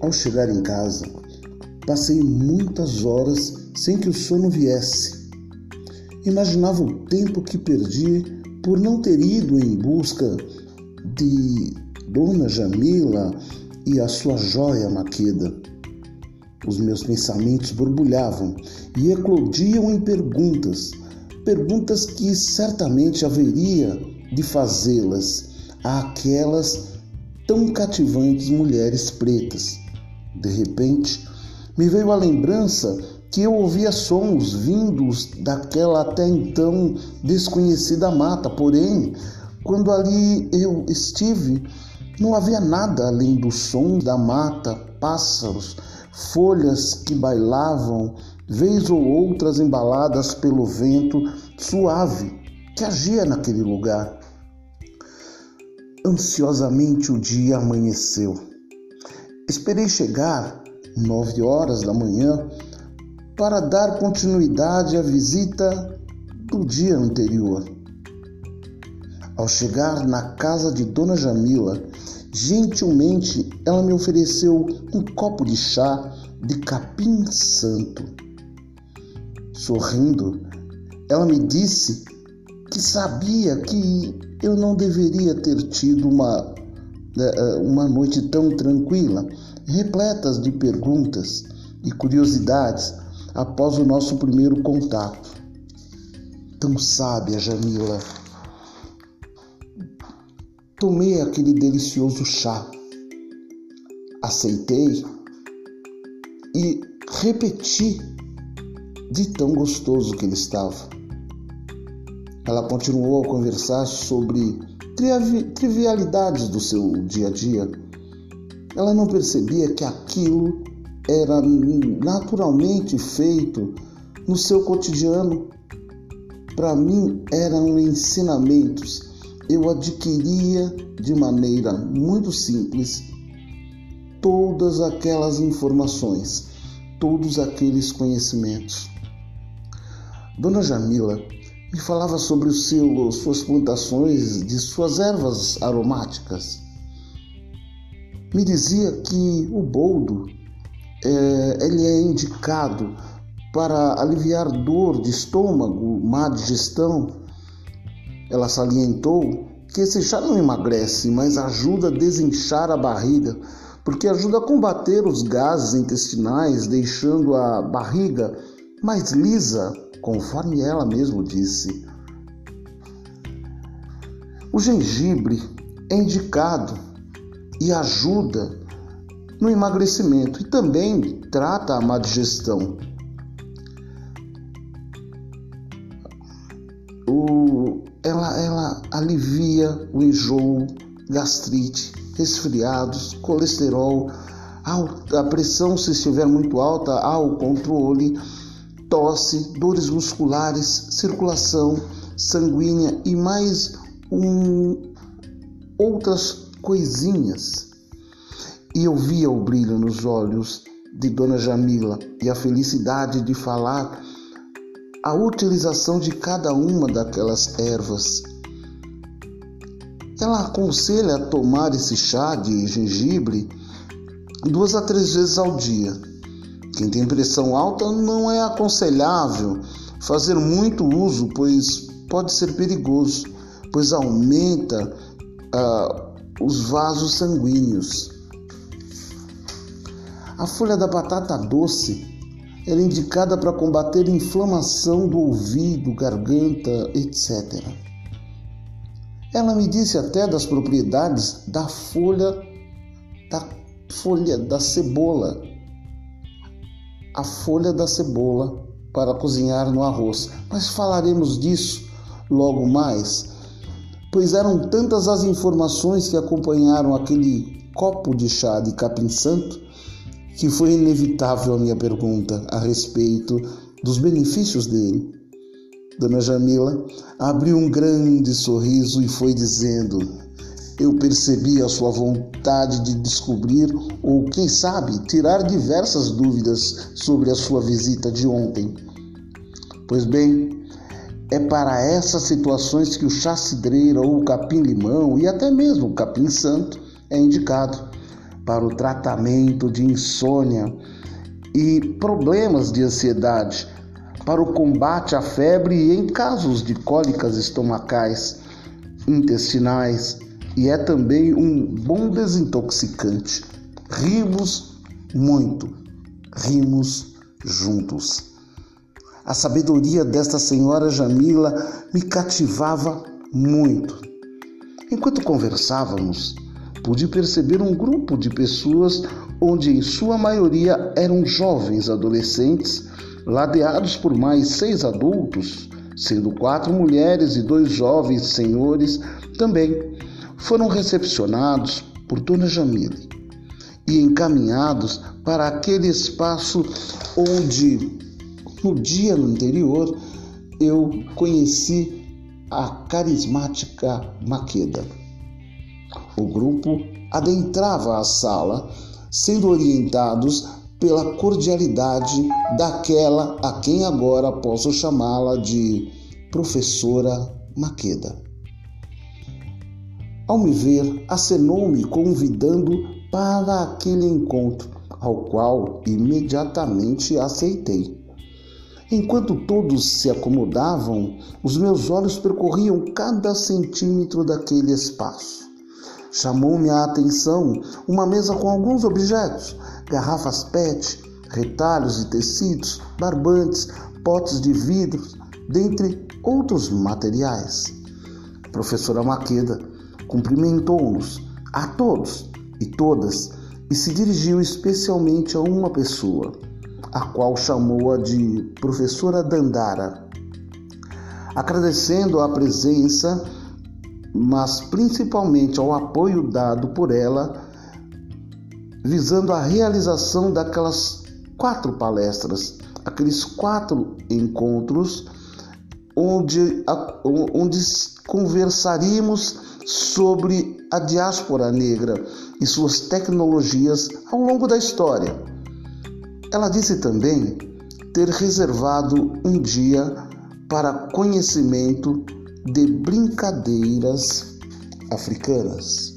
Ao chegar em casa, passei muitas horas sem que o sono viesse. Imaginava o tempo que perdi por não ter ido em busca de Dona Jamila e a sua joia Maqueda. Os meus pensamentos borbulhavam e eclodiam em perguntas, perguntas que certamente haveria de fazê-las àquelas tão cativantes mulheres pretas. De repente, me veio a lembrança que eu ouvia sons vindos daquela até então desconhecida mata, porém, quando ali eu estive, não havia nada além do som da mata, pássaros, folhas que bailavam, vez ou outras embaladas pelo vento suave que agia naquele lugar. Ansiosamente o dia amanheceu. Esperei chegar, nove horas da manhã, para dar continuidade à visita do dia anterior. Ao chegar na casa de Dona Jamila, gentilmente ela me ofereceu um copo de chá de capim santo. Sorrindo, ela me disse que sabia que eu não deveria ter tido uma, uma noite tão tranquila, repletas de perguntas e curiosidades após o nosso primeiro contato. Tão sábia, Jamila. Tomei aquele delicioso chá, aceitei e repeti de tão gostoso que ele estava. Ela continuou a conversar sobre trivialidades do seu dia a dia. Ela não percebia que aquilo era naturalmente feito no seu cotidiano. Para mim, eram ensinamentos. Eu adquiria de maneira muito simples todas aquelas informações, todos aqueles conhecimentos. Dona Jamila me falava sobre o seu, suas plantações de suas ervas aromáticas. Me dizia que o boldo é, ele é indicado para aliviar dor de estômago, má digestão. Ela salientou que esse chá não emagrece, mas ajuda a desinchar a barriga, porque ajuda a combater os gases intestinais, deixando a barriga mais lisa conforme ela mesmo disse. O gengibre é indicado e ajuda no emagrecimento e também trata a má digestão. O, ela, ela alivia o enjoo, gastrite, resfriados, colesterol, a pressão se estiver muito alta, há o controle tosse, dores musculares, circulação sanguínea e mais um, outras coisinhas. E eu via o brilho nos olhos de Dona Jamila e a felicidade de falar a utilização de cada uma daquelas ervas. Ela aconselha a tomar esse chá de gengibre duas a três vezes ao dia quem tem pressão alta não é aconselhável fazer muito uso, pois pode ser perigoso, pois aumenta ah, os vasos sanguíneos. A folha da batata doce é indicada para combater inflamação do ouvido, garganta, etc. Ela me disse até das propriedades da folha da folha da cebola a folha da cebola para cozinhar no arroz, mas falaremos disso logo mais, pois eram tantas as informações que acompanharam aquele copo de chá de capim santo que foi inevitável a minha pergunta a respeito dos benefícios dele. Dona Jamila abriu um grande sorriso e foi dizendo: eu percebi a sua vontade de descobrir ou, quem sabe, tirar diversas dúvidas sobre a sua visita de ontem. Pois bem, é para essas situações que o chá cidreira ou o capim-limão e até mesmo o capim-santo é indicado, para o tratamento de insônia e problemas de ansiedade, para o combate à febre e em casos de cólicas estomacais, intestinais e é também um bom desintoxicante. Rimos muito, rimos juntos. A sabedoria desta senhora Jamila me cativava muito. Enquanto conversávamos, pude perceber um grupo de pessoas onde, em sua maioria, eram jovens adolescentes, ladeados por mais seis adultos, sendo quatro mulheres e dois jovens senhores também, foram recepcionados por Dona Jamile e encaminhados para aquele espaço onde, no dia anterior, eu conheci a carismática Maqueda. O grupo adentrava a sala, sendo orientados pela cordialidade daquela a quem agora posso chamá-la de professora Maqueda. Ao me ver, acenou-me convidando para aquele encontro, ao qual imediatamente aceitei. Enquanto todos se acomodavam, os meus olhos percorriam cada centímetro daquele espaço. Chamou-me a atenção uma mesa com alguns objetos: garrafas PET, retalhos de tecidos, barbantes, potes de vidro, dentre outros materiais. Professora Maqueda cumprimentou-nos a todos e todas e se dirigiu especialmente a uma pessoa a qual chamou-a de professora Dandara, agradecendo a presença, mas principalmente ao apoio dado por ela, visando a realização daquelas quatro palestras, aqueles quatro encontros onde, onde conversaríamos sobre a diáspora negra e suas tecnologias ao longo da história ela disse também ter reservado um dia para conhecimento de brincadeiras africanas.